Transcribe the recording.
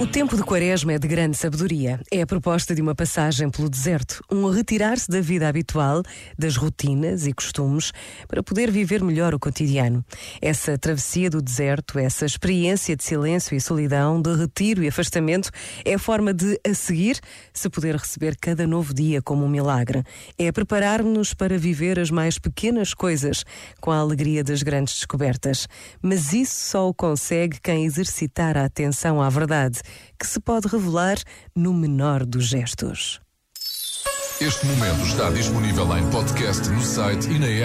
O tempo de quaresma é de grande sabedoria. É a proposta de uma passagem pelo deserto, um retirar-se da vida habitual, das rotinas e costumes, para poder viver melhor o cotidiano. Essa travessia do deserto, essa experiência de silêncio e solidão, de retiro e afastamento, é a forma de, a seguir, se poder receber cada novo dia como um milagre. É preparar-nos para viver as mais pequenas coisas, com a alegria das grandes descobertas. Mas isso só o consegue quem exercitar a atenção à verdade que se pode revelar no menor dos gestos. Este momento está disponível em podcast no site e na app.